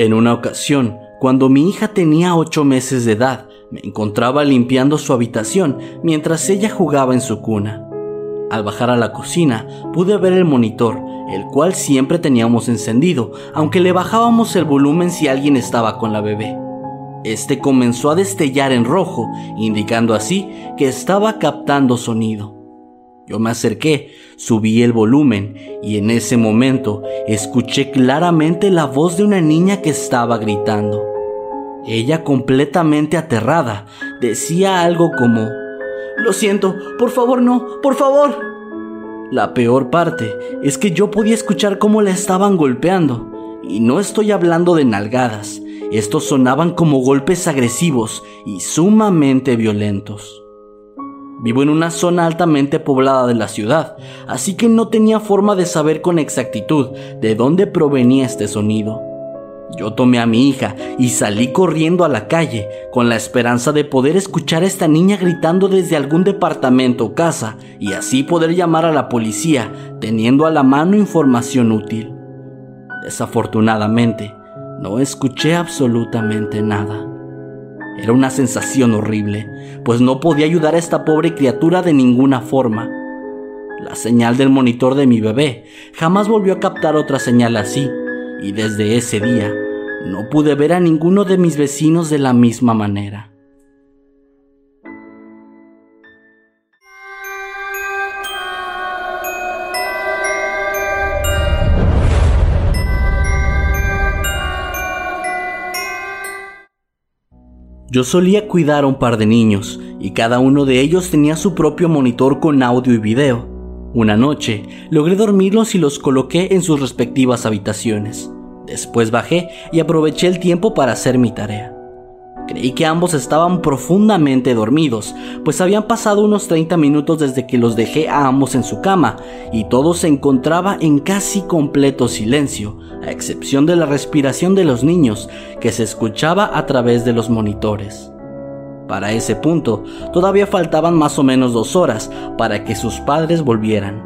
En una ocasión, cuando mi hija tenía ocho meses de edad, me encontraba limpiando su habitación mientras ella jugaba en su cuna. Al bajar a la cocina, pude ver el monitor, el cual siempre teníamos encendido, aunque le bajábamos el volumen si alguien estaba con la bebé. Este comenzó a destellar en rojo, indicando así que estaba captando sonido. Yo me acerqué, subí el volumen y en ese momento escuché claramente la voz de una niña que estaba gritando. Ella completamente aterrada decía algo como, Lo siento, por favor no, por favor. La peor parte es que yo podía escuchar cómo la estaban golpeando. Y no estoy hablando de nalgadas, estos sonaban como golpes agresivos y sumamente violentos. Vivo en una zona altamente poblada de la ciudad, así que no tenía forma de saber con exactitud de dónde provenía este sonido. Yo tomé a mi hija y salí corriendo a la calle con la esperanza de poder escuchar a esta niña gritando desde algún departamento o casa y así poder llamar a la policía teniendo a la mano información útil. Desafortunadamente, no escuché absolutamente nada. Era una sensación horrible, pues no podía ayudar a esta pobre criatura de ninguna forma. La señal del monitor de mi bebé jamás volvió a captar otra señal así, y desde ese día no pude ver a ninguno de mis vecinos de la misma manera. Yo solía cuidar a un par de niños y cada uno de ellos tenía su propio monitor con audio y video. Una noche logré dormirlos y los coloqué en sus respectivas habitaciones. Después bajé y aproveché el tiempo para hacer mi tarea. Creí que ambos estaban profundamente dormidos, pues habían pasado unos 30 minutos desde que los dejé a ambos en su cama y todo se encontraba en casi completo silencio, a excepción de la respiración de los niños que se escuchaba a través de los monitores. Para ese punto, todavía faltaban más o menos dos horas para que sus padres volvieran.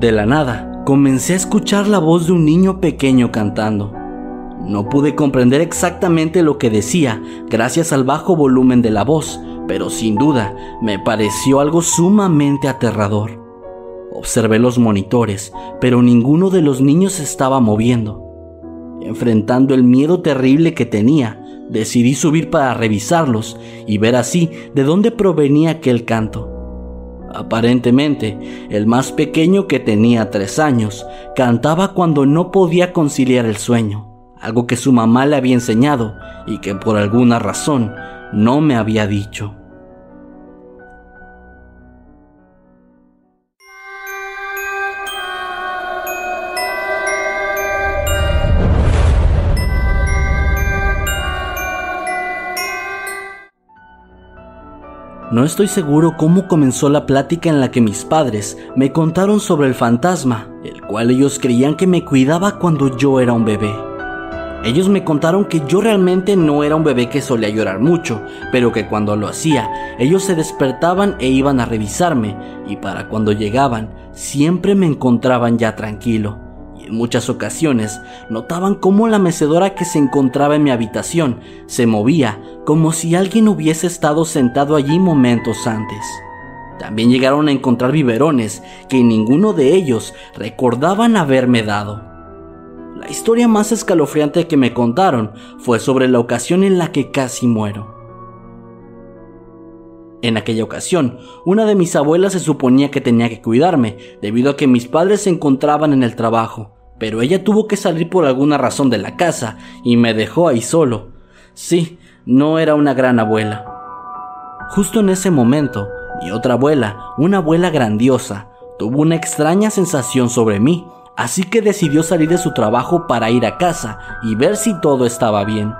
De la nada, comencé a escuchar la voz de un niño pequeño cantando. No pude comprender exactamente lo que decía gracias al bajo volumen de la voz, pero sin duda me pareció algo sumamente aterrador. Observé los monitores, pero ninguno de los niños estaba moviendo. Enfrentando el miedo terrible que tenía, decidí subir para revisarlos y ver así de dónde provenía aquel canto. Aparentemente, el más pequeño que tenía tres años cantaba cuando no podía conciliar el sueño algo que su mamá le había enseñado y que por alguna razón no me había dicho. No estoy seguro cómo comenzó la plática en la que mis padres me contaron sobre el fantasma, el cual ellos creían que me cuidaba cuando yo era un bebé. Ellos me contaron que yo realmente no era un bebé que solía llorar mucho, pero que cuando lo hacía, ellos se despertaban e iban a revisarme, y para cuando llegaban, siempre me encontraban ya tranquilo. Y en muchas ocasiones notaban cómo la mecedora que se encontraba en mi habitación se movía como si alguien hubiese estado sentado allí momentos antes. También llegaron a encontrar biberones que ninguno de ellos recordaban haberme dado. La historia más escalofriante que me contaron fue sobre la ocasión en la que casi muero. En aquella ocasión, una de mis abuelas se suponía que tenía que cuidarme, debido a que mis padres se encontraban en el trabajo, pero ella tuvo que salir por alguna razón de la casa y me dejó ahí solo. Sí, no era una gran abuela. Justo en ese momento, mi otra abuela, una abuela grandiosa, tuvo una extraña sensación sobre mí, así que decidió salir de su trabajo para ir a casa y ver si todo estaba bien.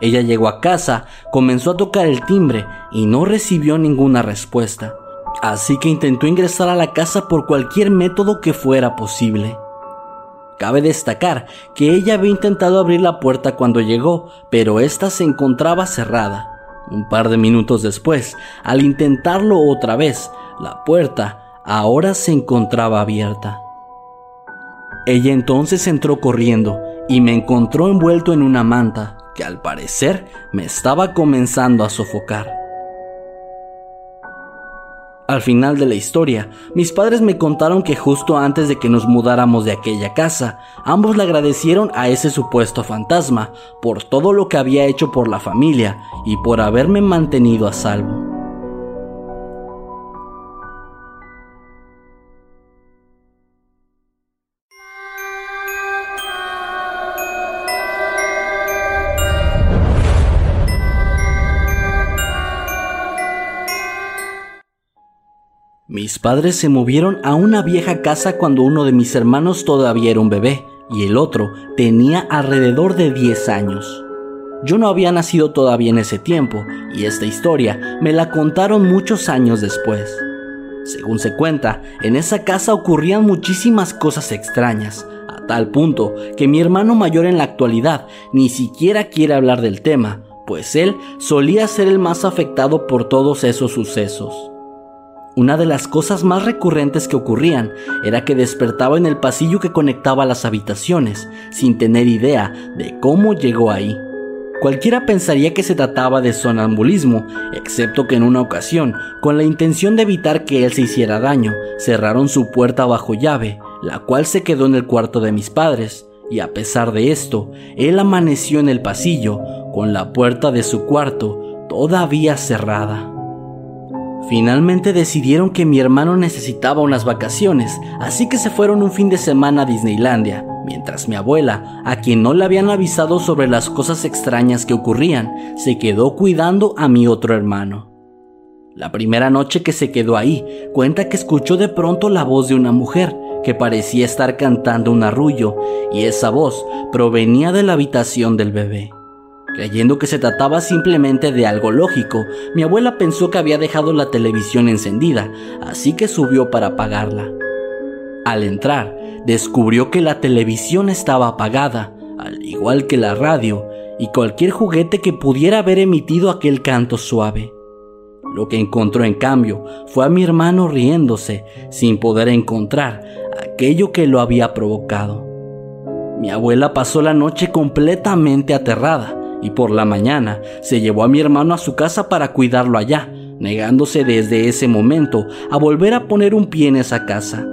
Ella llegó a casa, comenzó a tocar el timbre y no recibió ninguna respuesta, así que intentó ingresar a la casa por cualquier método que fuera posible. Cabe destacar que ella había intentado abrir la puerta cuando llegó, pero ésta se encontraba cerrada. Un par de minutos después, al intentarlo otra vez, la puerta ahora se encontraba abierta. Ella entonces entró corriendo y me encontró envuelto en una manta que al parecer me estaba comenzando a sofocar. Al final de la historia, mis padres me contaron que justo antes de que nos mudáramos de aquella casa, ambos le agradecieron a ese supuesto fantasma por todo lo que había hecho por la familia y por haberme mantenido a salvo. Mis padres se movieron a una vieja casa cuando uno de mis hermanos todavía era un bebé y el otro tenía alrededor de 10 años. Yo no había nacido todavía en ese tiempo y esta historia me la contaron muchos años después. Según se cuenta, en esa casa ocurrían muchísimas cosas extrañas, a tal punto que mi hermano mayor en la actualidad ni siquiera quiere hablar del tema, pues él solía ser el más afectado por todos esos sucesos. Una de las cosas más recurrentes que ocurrían era que despertaba en el pasillo que conectaba las habitaciones, sin tener idea de cómo llegó ahí. Cualquiera pensaría que se trataba de sonambulismo, excepto que en una ocasión, con la intención de evitar que él se hiciera daño, cerraron su puerta bajo llave, la cual se quedó en el cuarto de mis padres, y a pesar de esto, él amaneció en el pasillo, con la puerta de su cuarto todavía cerrada. Finalmente decidieron que mi hermano necesitaba unas vacaciones, así que se fueron un fin de semana a Disneylandia, mientras mi abuela, a quien no le habían avisado sobre las cosas extrañas que ocurrían, se quedó cuidando a mi otro hermano. La primera noche que se quedó ahí, cuenta que escuchó de pronto la voz de una mujer que parecía estar cantando un arrullo, y esa voz provenía de la habitación del bebé. Creyendo que se trataba simplemente de algo lógico, mi abuela pensó que había dejado la televisión encendida, así que subió para apagarla. Al entrar, descubrió que la televisión estaba apagada, al igual que la radio y cualquier juguete que pudiera haber emitido aquel canto suave. Lo que encontró en cambio fue a mi hermano riéndose sin poder encontrar aquello que lo había provocado. Mi abuela pasó la noche completamente aterrada y por la mañana se llevó a mi hermano a su casa para cuidarlo allá, negándose desde ese momento a volver a poner un pie en esa casa.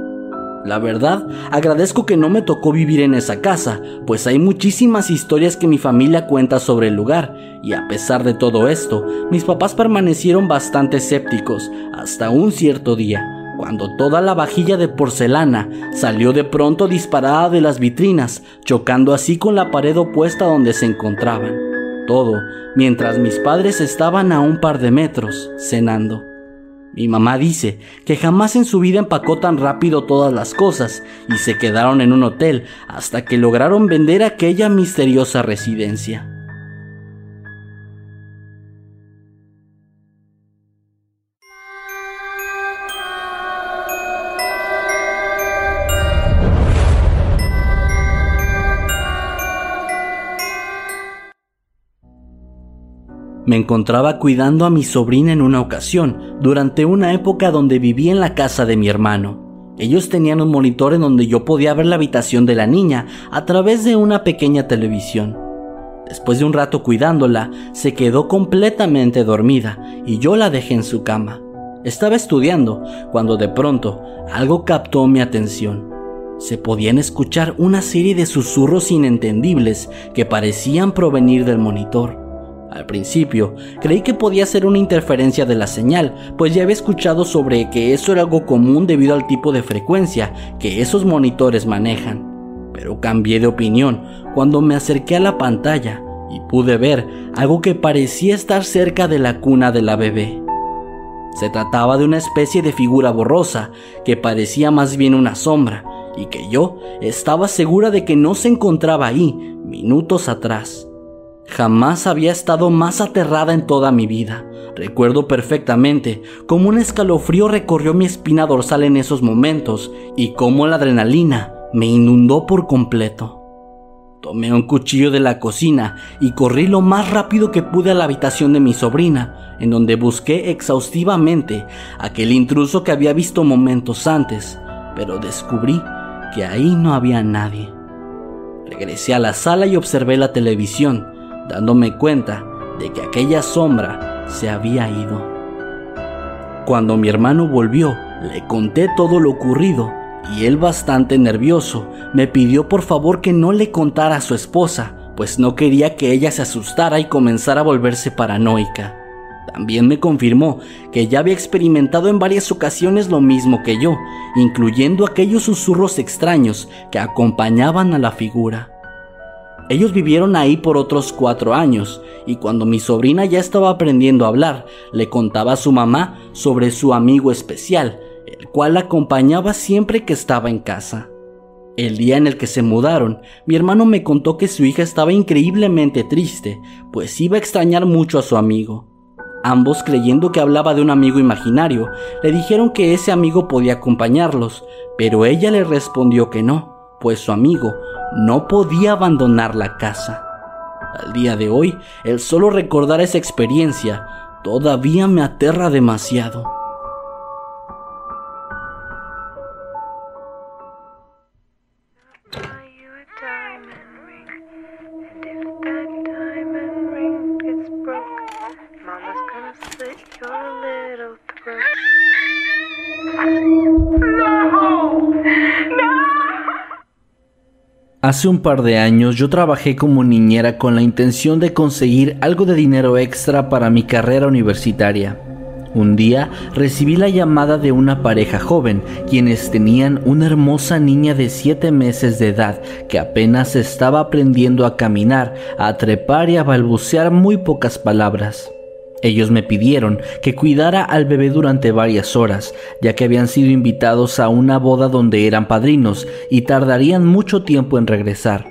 La verdad, agradezco que no me tocó vivir en esa casa, pues hay muchísimas historias que mi familia cuenta sobre el lugar, y a pesar de todo esto, mis papás permanecieron bastante escépticos hasta un cierto día, cuando toda la vajilla de porcelana salió de pronto disparada de las vitrinas, chocando así con la pared opuesta donde se encontraban todo mientras mis padres estaban a un par de metros cenando. Mi mamá dice que jamás en su vida empacó tan rápido todas las cosas y se quedaron en un hotel hasta que lograron vender aquella misteriosa residencia. Me encontraba cuidando a mi sobrina en una ocasión, durante una época donde vivía en la casa de mi hermano. Ellos tenían un monitor en donde yo podía ver la habitación de la niña a través de una pequeña televisión. Después de un rato cuidándola, se quedó completamente dormida y yo la dejé en su cama. Estaba estudiando cuando de pronto algo captó mi atención. Se podían escuchar una serie de susurros inentendibles que parecían provenir del monitor. Al principio, creí que podía ser una interferencia de la señal, pues ya había escuchado sobre que eso era algo común debido al tipo de frecuencia que esos monitores manejan. Pero cambié de opinión cuando me acerqué a la pantalla y pude ver algo que parecía estar cerca de la cuna de la bebé. Se trataba de una especie de figura borrosa que parecía más bien una sombra y que yo estaba segura de que no se encontraba ahí minutos atrás. Jamás había estado más aterrada en toda mi vida. Recuerdo perfectamente cómo un escalofrío recorrió mi espina dorsal en esos momentos y cómo la adrenalina me inundó por completo. Tomé un cuchillo de la cocina y corrí lo más rápido que pude a la habitación de mi sobrina, en donde busqué exhaustivamente aquel intruso que había visto momentos antes, pero descubrí que ahí no había nadie. Regresé a la sala y observé la televisión, dándome cuenta de que aquella sombra se había ido. Cuando mi hermano volvió, le conté todo lo ocurrido y él bastante nervioso me pidió por favor que no le contara a su esposa, pues no quería que ella se asustara y comenzara a volverse paranoica. También me confirmó que ya había experimentado en varias ocasiones lo mismo que yo, incluyendo aquellos susurros extraños que acompañaban a la figura. Ellos vivieron ahí por otros cuatro años, y cuando mi sobrina ya estaba aprendiendo a hablar, le contaba a su mamá sobre su amigo especial, el cual la acompañaba siempre que estaba en casa. El día en el que se mudaron, mi hermano me contó que su hija estaba increíblemente triste, pues iba a extrañar mucho a su amigo. Ambos, creyendo que hablaba de un amigo imaginario, le dijeron que ese amigo podía acompañarlos, pero ella le respondió que no, pues su amigo no podía abandonar la casa. Al día de hoy, el solo recordar esa experiencia todavía me aterra demasiado. Hace un par de años yo trabajé como niñera con la intención de conseguir algo de dinero extra para mi carrera universitaria. Un día recibí la llamada de una pareja joven, quienes tenían una hermosa niña de 7 meses de edad que apenas estaba aprendiendo a caminar, a trepar y a balbucear muy pocas palabras. Ellos me pidieron que cuidara al bebé durante varias horas, ya que habían sido invitados a una boda donde eran padrinos y tardarían mucho tiempo en regresar.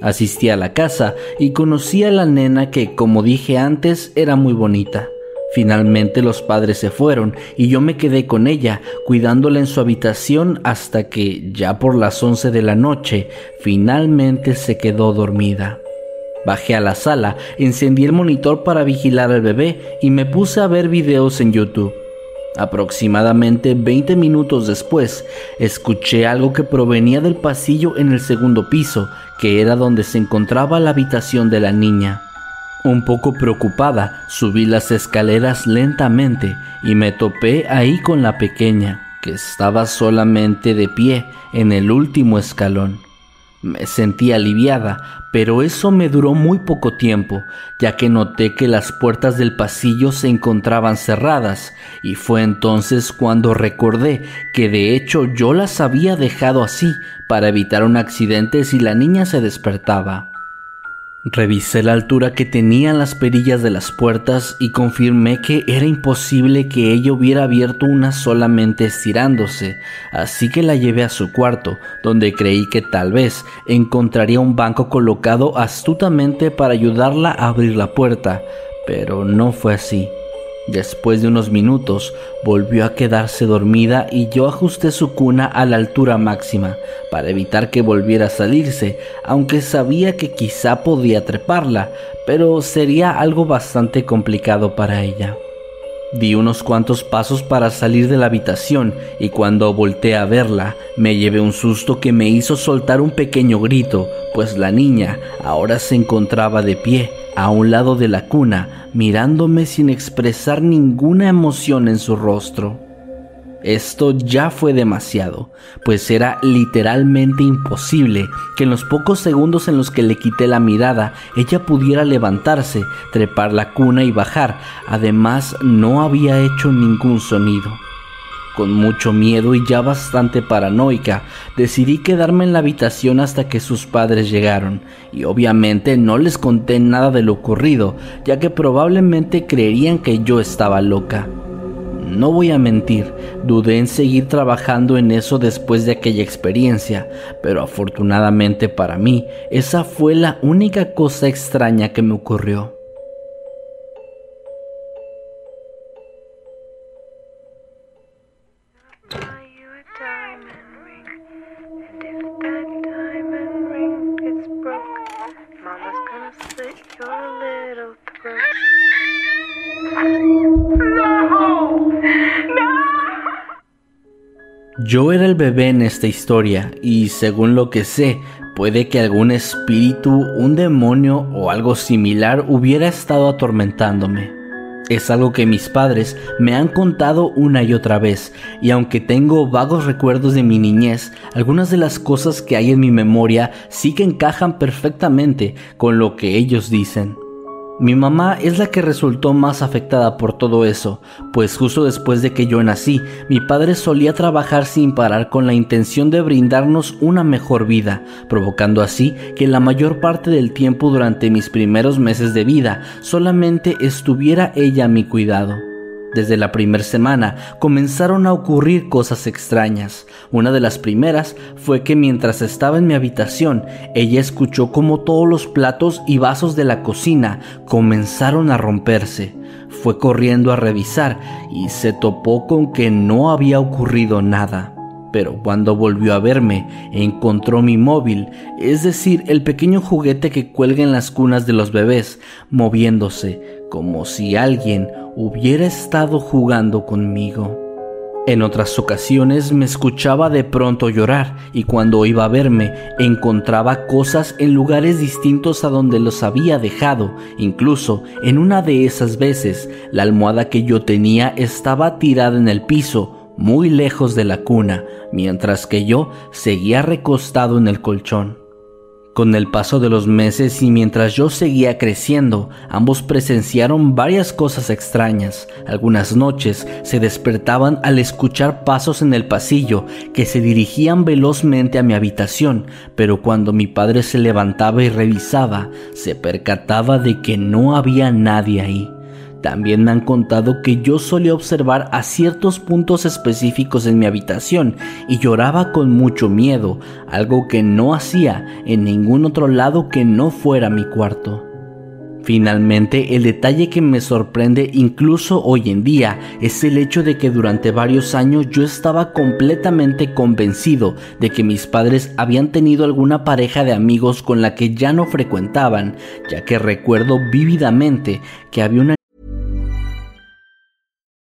Asistí a la casa y conocí a la nena que, como dije antes, era muy bonita. Finalmente los padres se fueron y yo me quedé con ella, cuidándola en su habitación hasta que, ya por las once de la noche, finalmente se quedó dormida. Bajé a la sala, encendí el monitor para vigilar al bebé y me puse a ver videos en YouTube. Aproximadamente 20 minutos después, escuché algo que provenía del pasillo en el segundo piso, que era donde se encontraba la habitación de la niña. Un poco preocupada, subí las escaleras lentamente y me topé ahí con la pequeña, que estaba solamente de pie en el último escalón. Me sentí aliviada, pero eso me duró muy poco tiempo, ya que noté que las puertas del pasillo se encontraban cerradas, y fue entonces cuando recordé que de hecho yo las había dejado así para evitar un accidente si la niña se despertaba. Revisé la altura que tenían las perillas de las puertas y confirmé que era imposible que ella hubiera abierto una solamente estirándose, así que la llevé a su cuarto, donde creí que tal vez encontraría un banco colocado astutamente para ayudarla a abrir la puerta, pero no fue así. Después de unos minutos volvió a quedarse dormida y yo ajusté su cuna a la altura máxima para evitar que volviera a salirse, aunque sabía que quizá podía treparla, pero sería algo bastante complicado para ella. Di unos cuantos pasos para salir de la habitación y cuando volteé a verla me llevé un susto que me hizo soltar un pequeño grito, pues la niña ahora se encontraba de pie a un lado de la cuna, mirándome sin expresar ninguna emoción en su rostro. Esto ya fue demasiado, pues era literalmente imposible que en los pocos segundos en los que le quité la mirada ella pudiera levantarse, trepar la cuna y bajar. Además, no había hecho ningún sonido. Con mucho miedo y ya bastante paranoica, decidí quedarme en la habitación hasta que sus padres llegaron, y obviamente no les conté nada de lo ocurrido, ya que probablemente creerían que yo estaba loca. No voy a mentir, dudé en seguir trabajando en eso después de aquella experiencia, pero afortunadamente para mí, esa fue la única cosa extraña que me ocurrió. Yo era el bebé en esta historia y según lo que sé, puede que algún espíritu, un demonio o algo similar hubiera estado atormentándome. Es algo que mis padres me han contado una y otra vez, y aunque tengo vagos recuerdos de mi niñez, algunas de las cosas que hay en mi memoria sí que encajan perfectamente con lo que ellos dicen. Mi mamá es la que resultó más afectada por todo eso, pues justo después de que yo nací, mi padre solía trabajar sin parar con la intención de brindarnos una mejor vida, provocando así que la mayor parte del tiempo durante mis primeros meses de vida solamente estuviera ella a mi cuidado. Desde la primera semana comenzaron a ocurrir cosas extrañas. Una de las primeras fue que mientras estaba en mi habitación, ella escuchó como todos los platos y vasos de la cocina comenzaron a romperse. Fue corriendo a revisar y se topó con que no había ocurrido nada pero cuando volvió a verme encontró mi móvil, es decir, el pequeño juguete que cuelga en las cunas de los bebés, moviéndose, como si alguien hubiera estado jugando conmigo. En otras ocasiones me escuchaba de pronto llorar y cuando iba a verme encontraba cosas en lugares distintos a donde los había dejado. Incluso en una de esas veces la almohada que yo tenía estaba tirada en el piso muy lejos de la cuna, mientras que yo seguía recostado en el colchón. Con el paso de los meses y mientras yo seguía creciendo, ambos presenciaron varias cosas extrañas. Algunas noches se despertaban al escuchar pasos en el pasillo que se dirigían velozmente a mi habitación, pero cuando mi padre se levantaba y revisaba, se percataba de que no había nadie ahí. También me han contado que yo solía observar a ciertos puntos específicos en mi habitación y lloraba con mucho miedo, algo que no hacía en ningún otro lado que no fuera mi cuarto. Finalmente, el detalle que me sorprende incluso hoy en día es el hecho de que durante varios años yo estaba completamente convencido de que mis padres habían tenido alguna pareja de amigos con la que ya no frecuentaban, ya que recuerdo vívidamente que había una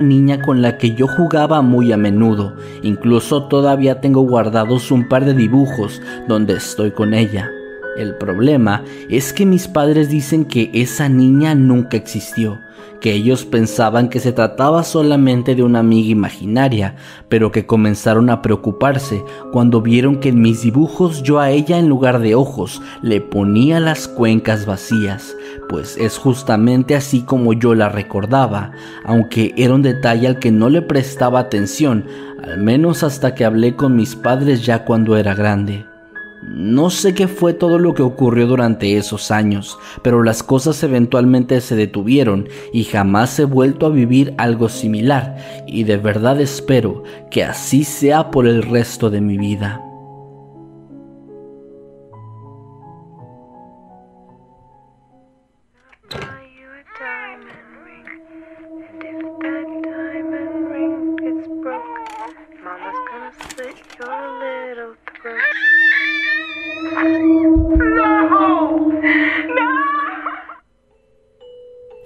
niña con la que yo jugaba muy a menudo. Incluso todavía tengo guardados un par de dibujos donde estoy con ella. El problema es que mis padres dicen que esa niña nunca existió, que ellos pensaban que se trataba solamente de una amiga imaginaria, pero que comenzaron a preocuparse cuando vieron que en mis dibujos yo a ella en lugar de ojos le ponía las cuencas vacías, pues es justamente así como yo la recordaba, aunque era un detalle al que no le prestaba atención, al menos hasta que hablé con mis padres ya cuando era grande. No sé qué fue todo lo que ocurrió durante esos años, pero las cosas eventualmente se detuvieron y jamás he vuelto a vivir algo similar, y de verdad espero que así sea por el resto de mi vida.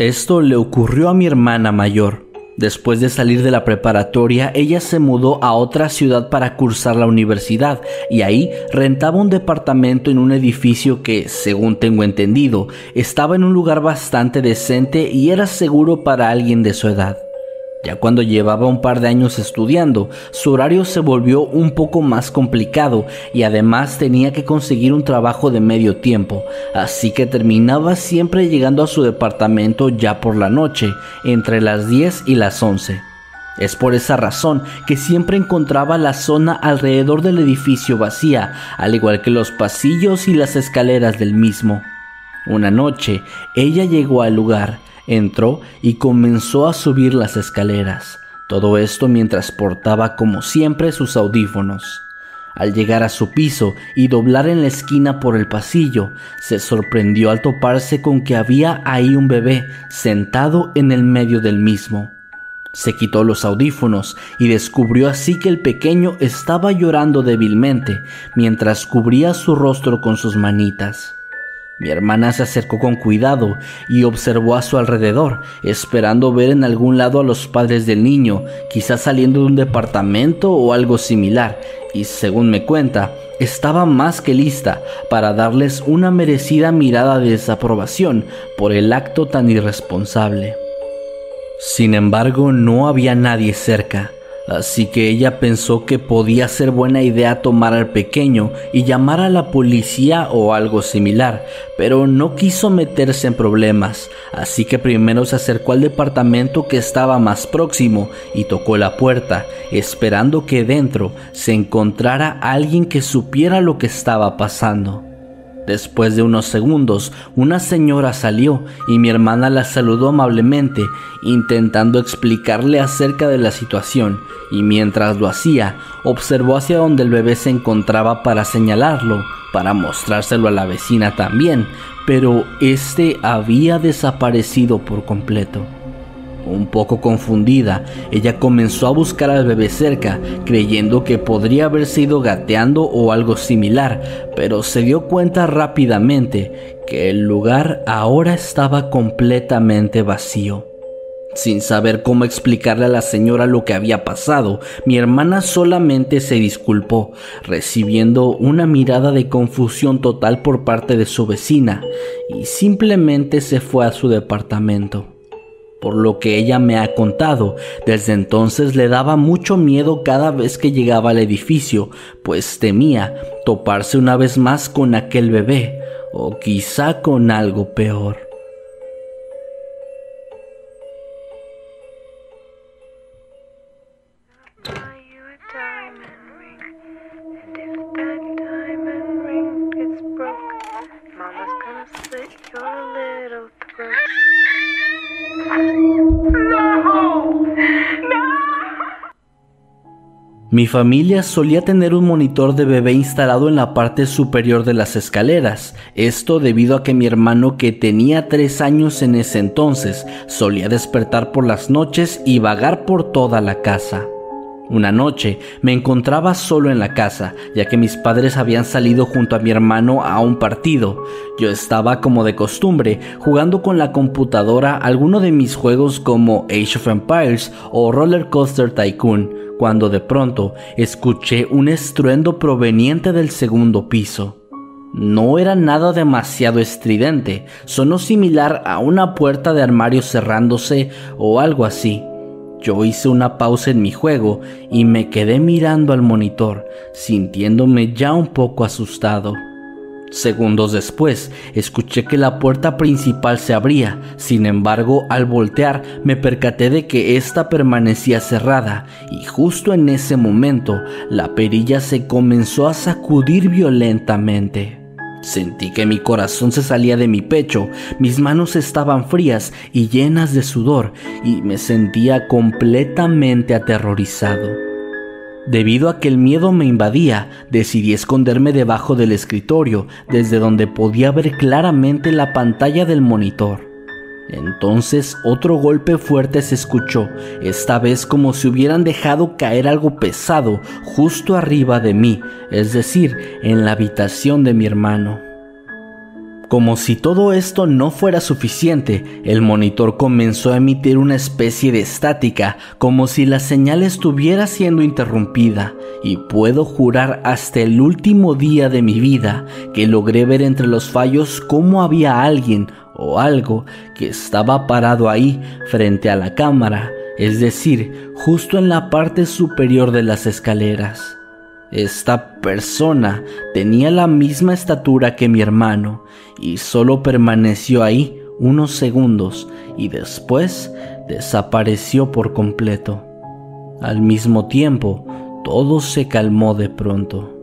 Esto le ocurrió a mi hermana mayor. Después de salir de la preparatoria, ella se mudó a otra ciudad para cursar la universidad y ahí rentaba un departamento en un edificio que, según tengo entendido, estaba en un lugar bastante decente y era seguro para alguien de su edad. Ya cuando llevaba un par de años estudiando, su horario se volvió un poco más complicado y además tenía que conseguir un trabajo de medio tiempo, así que terminaba siempre llegando a su departamento ya por la noche, entre las 10 y las 11. Es por esa razón que siempre encontraba la zona alrededor del edificio vacía, al igual que los pasillos y las escaleras del mismo. Una noche, ella llegó al lugar, Entró y comenzó a subir las escaleras, todo esto mientras portaba como siempre sus audífonos. Al llegar a su piso y doblar en la esquina por el pasillo, se sorprendió al toparse con que había ahí un bebé sentado en el medio del mismo. Se quitó los audífonos y descubrió así que el pequeño estaba llorando débilmente mientras cubría su rostro con sus manitas. Mi hermana se acercó con cuidado y observó a su alrededor, esperando ver en algún lado a los padres del niño, quizás saliendo de un departamento o algo similar, y según me cuenta, estaba más que lista para darles una merecida mirada de desaprobación por el acto tan irresponsable. Sin embargo, no había nadie cerca Así que ella pensó que podía ser buena idea tomar al pequeño y llamar a la policía o algo similar, pero no quiso meterse en problemas, así que primero se acercó al departamento que estaba más próximo y tocó la puerta, esperando que dentro se encontrara alguien que supiera lo que estaba pasando. Después de unos segundos, una señora salió y mi hermana la saludó amablemente, intentando explicarle acerca de la situación, y mientras lo hacía, observó hacia donde el bebé se encontraba para señalarlo, para mostrárselo a la vecina también, pero este había desaparecido por completo. Un poco confundida, ella comenzó a buscar al bebé cerca, creyendo que podría haber sido gateando o algo similar, pero se dio cuenta rápidamente que el lugar ahora estaba completamente vacío. Sin saber cómo explicarle a la señora lo que había pasado, mi hermana solamente se disculpó, recibiendo una mirada de confusión total por parte de su vecina, y simplemente se fue a su departamento. Por lo que ella me ha contado, desde entonces le daba mucho miedo cada vez que llegaba al edificio, pues temía toparse una vez más con aquel bebé, o quizá con algo peor. Mi familia solía tener un monitor de bebé instalado en la parte superior de las escaleras, esto debido a que mi hermano que tenía tres años en ese entonces solía despertar por las noches y vagar por toda la casa. Una noche me encontraba solo en la casa, ya que mis padres habían salido junto a mi hermano a un partido. Yo estaba como de costumbre, jugando con la computadora alguno de mis juegos como Age of Empires o Roller Coaster Tycoon, cuando de pronto escuché un estruendo proveniente del segundo piso. No era nada demasiado estridente, sonó similar a una puerta de armario cerrándose o algo así. Yo hice una pausa en mi juego y me quedé mirando al monitor, sintiéndome ya un poco asustado. Segundos después, escuché que la puerta principal se abría, sin embargo, al voltear me percaté de que ésta permanecía cerrada y justo en ese momento la perilla se comenzó a sacudir violentamente. Sentí que mi corazón se salía de mi pecho, mis manos estaban frías y llenas de sudor y me sentía completamente aterrorizado. Debido a que el miedo me invadía, decidí esconderme debajo del escritorio, desde donde podía ver claramente la pantalla del monitor. Entonces otro golpe fuerte se escuchó, esta vez como si hubieran dejado caer algo pesado justo arriba de mí, es decir, en la habitación de mi hermano. Como si todo esto no fuera suficiente, el monitor comenzó a emitir una especie de estática, como si la señal estuviera siendo interrumpida, y puedo jurar hasta el último día de mi vida que logré ver entre los fallos cómo había alguien o algo que estaba parado ahí frente a la cámara, es decir, justo en la parte superior de las escaleras. Esta persona tenía la misma estatura que mi hermano y solo permaneció ahí unos segundos y después desapareció por completo. Al mismo tiempo, todo se calmó de pronto.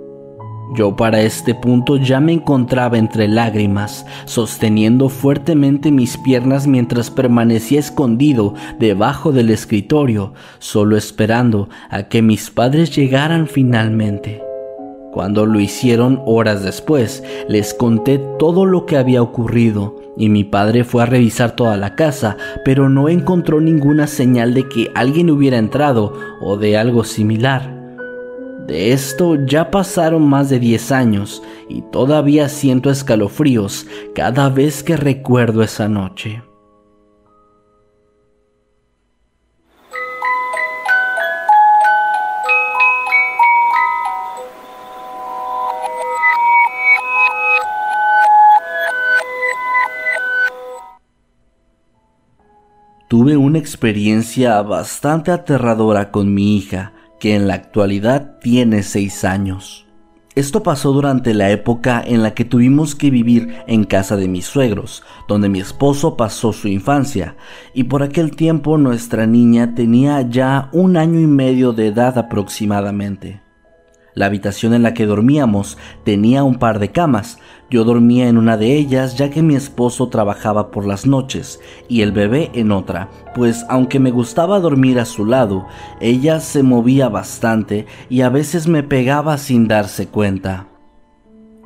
Yo para este punto ya me encontraba entre lágrimas, sosteniendo fuertemente mis piernas mientras permanecía escondido debajo del escritorio, solo esperando a que mis padres llegaran finalmente. Cuando lo hicieron horas después, les conté todo lo que había ocurrido y mi padre fue a revisar toda la casa, pero no encontró ninguna señal de que alguien hubiera entrado o de algo similar. De esto ya pasaron más de 10 años y todavía siento escalofríos cada vez que recuerdo esa noche. Tuve una experiencia bastante aterradora con mi hija que en la actualidad tiene seis años. Esto pasó durante la época en la que tuvimos que vivir en casa de mis suegros, donde mi esposo pasó su infancia, y por aquel tiempo nuestra niña tenía ya un año y medio de edad aproximadamente. La habitación en la que dormíamos tenía un par de camas. Yo dormía en una de ellas ya que mi esposo trabajaba por las noches y el bebé en otra, pues aunque me gustaba dormir a su lado, ella se movía bastante y a veces me pegaba sin darse cuenta.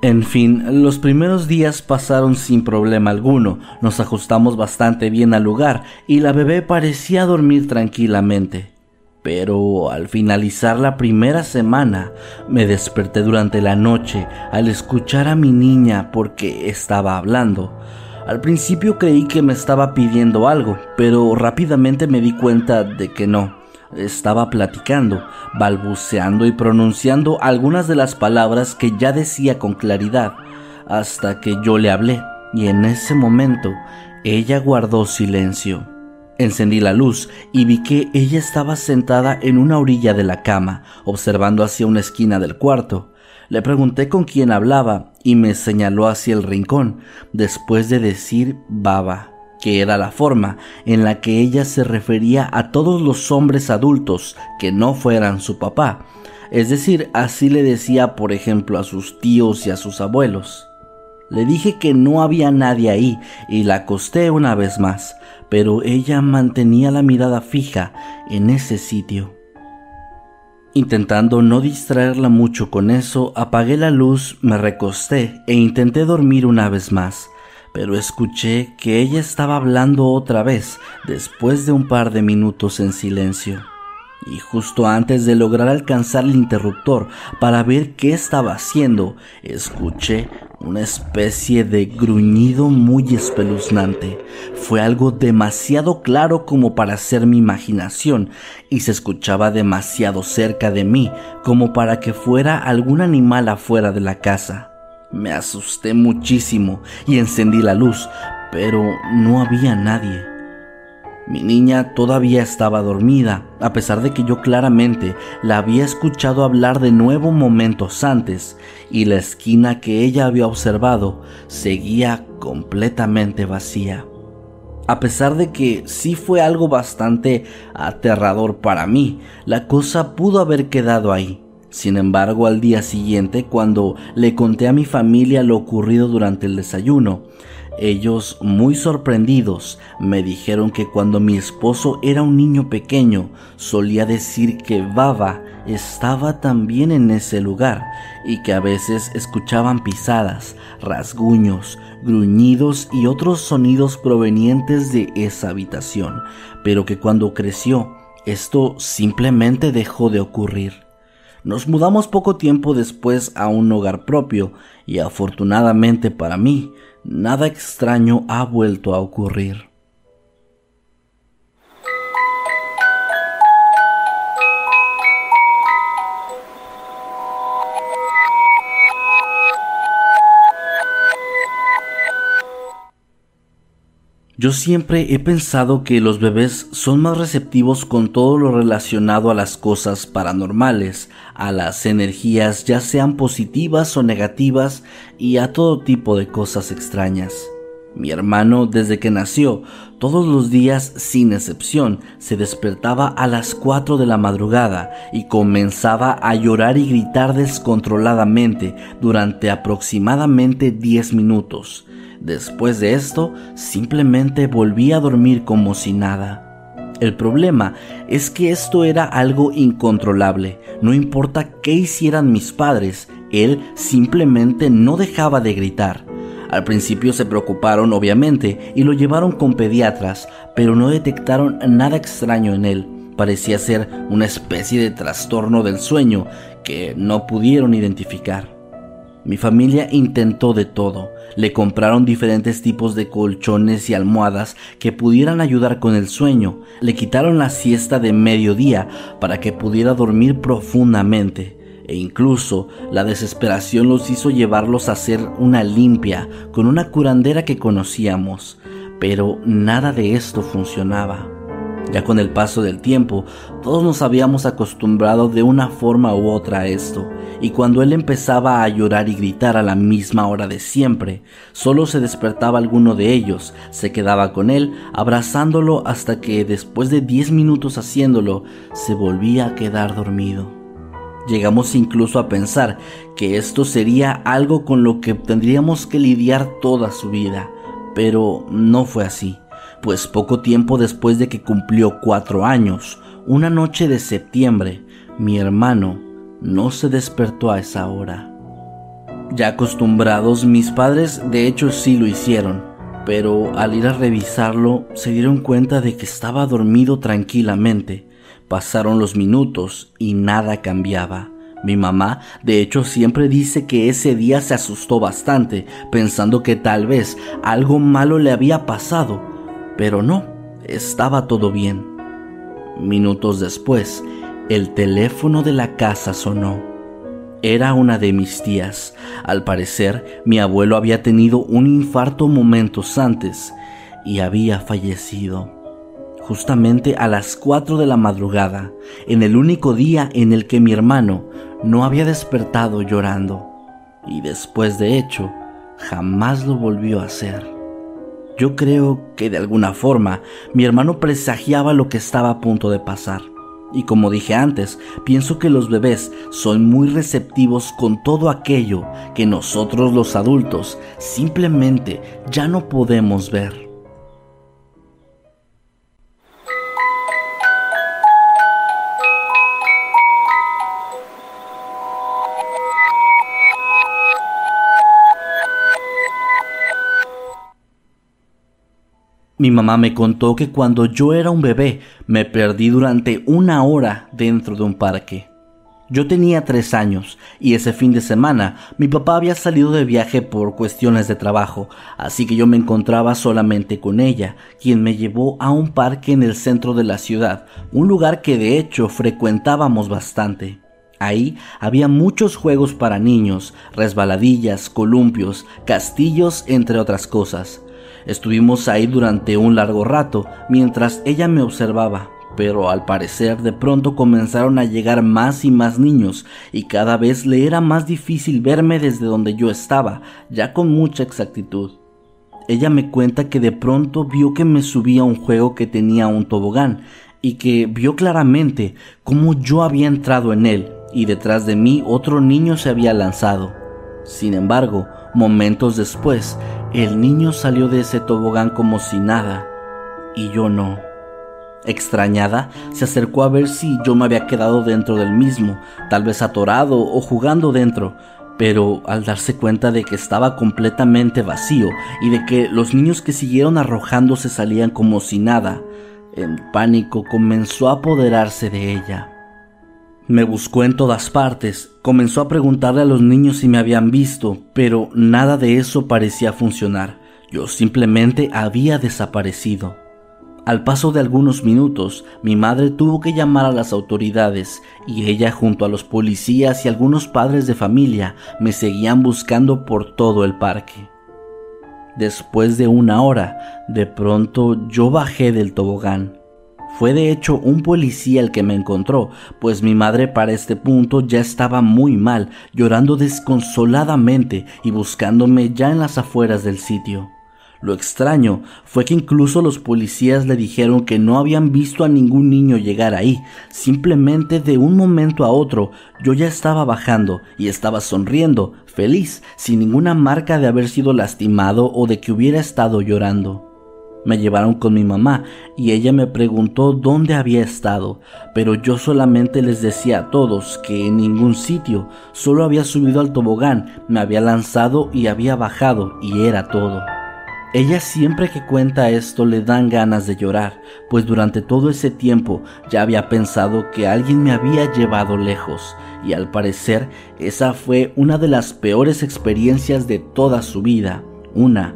En fin, los primeros días pasaron sin problema alguno, nos ajustamos bastante bien al lugar y la bebé parecía dormir tranquilamente. Pero al finalizar la primera semana me desperté durante la noche al escuchar a mi niña porque estaba hablando. Al principio creí que me estaba pidiendo algo, pero rápidamente me di cuenta de que no. Estaba platicando, balbuceando y pronunciando algunas de las palabras que ya decía con claridad, hasta que yo le hablé, y en ese momento ella guardó silencio. Encendí la luz y vi que ella estaba sentada en una orilla de la cama, observando hacia una esquina del cuarto. Le pregunté con quién hablaba y me señaló hacia el rincón, después de decir baba, que era la forma en la que ella se refería a todos los hombres adultos que no fueran su papá. Es decir, así le decía, por ejemplo, a sus tíos y a sus abuelos. Le dije que no había nadie ahí y la acosté una vez más, pero ella mantenía la mirada fija en ese sitio. Intentando no distraerla mucho con eso, apagué la luz, me recosté e intenté dormir una vez más, pero escuché que ella estaba hablando otra vez después de un par de minutos en silencio. y justo antes de lograr alcanzar el interruptor para ver qué estaba haciendo, escuché una especie de gruñido muy espeluznante. Fue algo demasiado claro como para ser mi imaginación y se escuchaba demasiado cerca de mí como para que fuera algún animal afuera de la casa. Me asusté muchísimo y encendí la luz, pero no había nadie. Mi niña todavía estaba dormida, a pesar de que yo claramente la había escuchado hablar de nuevo momentos antes, y la esquina que ella había observado seguía completamente vacía. A pesar de que sí fue algo bastante aterrador para mí, la cosa pudo haber quedado ahí. Sin embargo, al día siguiente, cuando le conté a mi familia lo ocurrido durante el desayuno, ellos, muy sorprendidos, me dijeron que cuando mi esposo era un niño pequeño, solía decir que Baba estaba también en ese lugar y que a veces escuchaban pisadas, rasguños, gruñidos y otros sonidos provenientes de esa habitación, pero que cuando creció, esto simplemente dejó de ocurrir. Nos mudamos poco tiempo después a un hogar propio y afortunadamente para mí, nada extraño ha vuelto a ocurrir. Yo siempre he pensado que los bebés son más receptivos con todo lo relacionado a las cosas paranormales, a las energías ya sean positivas o negativas y a todo tipo de cosas extrañas. Mi hermano desde que nació, todos los días sin excepción, se despertaba a las 4 de la madrugada y comenzaba a llorar y gritar descontroladamente durante aproximadamente 10 minutos. Después de esto, simplemente volví a dormir como si nada. El problema es que esto era algo incontrolable. No importa qué hicieran mis padres, él simplemente no dejaba de gritar. Al principio se preocuparon obviamente y lo llevaron con pediatras, pero no detectaron nada extraño en él. Parecía ser una especie de trastorno del sueño que no pudieron identificar. Mi familia intentó de todo. Le compraron diferentes tipos de colchones y almohadas que pudieran ayudar con el sueño. Le quitaron la siesta de mediodía para que pudiera dormir profundamente. E incluso la desesperación los hizo llevarlos a hacer una limpia con una curandera que conocíamos. Pero nada de esto funcionaba. Ya con el paso del tiempo, todos nos habíamos acostumbrado de una forma u otra a esto, y cuando él empezaba a llorar y gritar a la misma hora de siempre, solo se despertaba alguno de ellos, se quedaba con él, abrazándolo hasta que después de 10 minutos haciéndolo, se volvía a quedar dormido. Llegamos incluso a pensar que esto sería algo con lo que tendríamos que lidiar toda su vida, pero no fue así pues poco tiempo después de que cumplió cuatro años, una noche de septiembre, mi hermano no se despertó a esa hora. Ya acostumbrados, mis padres de hecho sí lo hicieron, pero al ir a revisarlo se dieron cuenta de que estaba dormido tranquilamente. Pasaron los minutos y nada cambiaba. Mi mamá, de hecho, siempre dice que ese día se asustó bastante, pensando que tal vez algo malo le había pasado, pero no, estaba todo bien. Minutos después, el teléfono de la casa sonó. Era una de mis tías. Al parecer, mi abuelo había tenido un infarto momentos antes y había fallecido. Justamente a las 4 de la madrugada, en el único día en el que mi hermano no había despertado llorando. Y después de hecho, jamás lo volvió a hacer. Yo creo que de alguna forma mi hermano presagiaba lo que estaba a punto de pasar. Y como dije antes, pienso que los bebés son muy receptivos con todo aquello que nosotros los adultos simplemente ya no podemos ver. Mi mamá me contó que cuando yo era un bebé me perdí durante una hora dentro de un parque. Yo tenía tres años y ese fin de semana mi papá había salido de viaje por cuestiones de trabajo, así que yo me encontraba solamente con ella, quien me llevó a un parque en el centro de la ciudad, un lugar que de hecho frecuentábamos bastante. Ahí había muchos juegos para niños, resbaladillas, columpios, castillos, entre otras cosas. Estuvimos ahí durante un largo rato mientras ella me observaba, pero al parecer de pronto comenzaron a llegar más y más niños y cada vez le era más difícil verme desde donde yo estaba, ya con mucha exactitud. Ella me cuenta que de pronto vio que me subía a un juego que tenía un tobogán y que vio claramente cómo yo había entrado en él y detrás de mí otro niño se había lanzado. Sin embargo, momentos después, el niño salió de ese tobogán como si nada y yo no. Extrañada, se acercó a ver si yo me había quedado dentro del mismo, tal vez atorado o jugando dentro, pero al darse cuenta de que estaba completamente vacío y de que los niños que siguieron arrojándose salían como si nada, en pánico comenzó a apoderarse de ella. Me buscó en todas partes, comenzó a preguntarle a los niños si me habían visto, pero nada de eso parecía funcionar. Yo simplemente había desaparecido. Al paso de algunos minutos, mi madre tuvo que llamar a las autoridades y ella junto a los policías y algunos padres de familia me seguían buscando por todo el parque. Después de una hora, de pronto yo bajé del tobogán. Fue de hecho un policía el que me encontró, pues mi madre para este punto ya estaba muy mal, llorando desconsoladamente y buscándome ya en las afueras del sitio. Lo extraño fue que incluso los policías le dijeron que no habían visto a ningún niño llegar ahí. Simplemente de un momento a otro yo ya estaba bajando y estaba sonriendo, feliz, sin ninguna marca de haber sido lastimado o de que hubiera estado llorando. Me llevaron con mi mamá y ella me preguntó dónde había estado, pero yo solamente les decía a todos que en ningún sitio, solo había subido al tobogán, me había lanzado y había bajado y era todo. Ella siempre que cuenta esto le dan ganas de llorar, pues durante todo ese tiempo ya había pensado que alguien me había llevado lejos, y al parecer esa fue una de las peores experiencias de toda su vida, una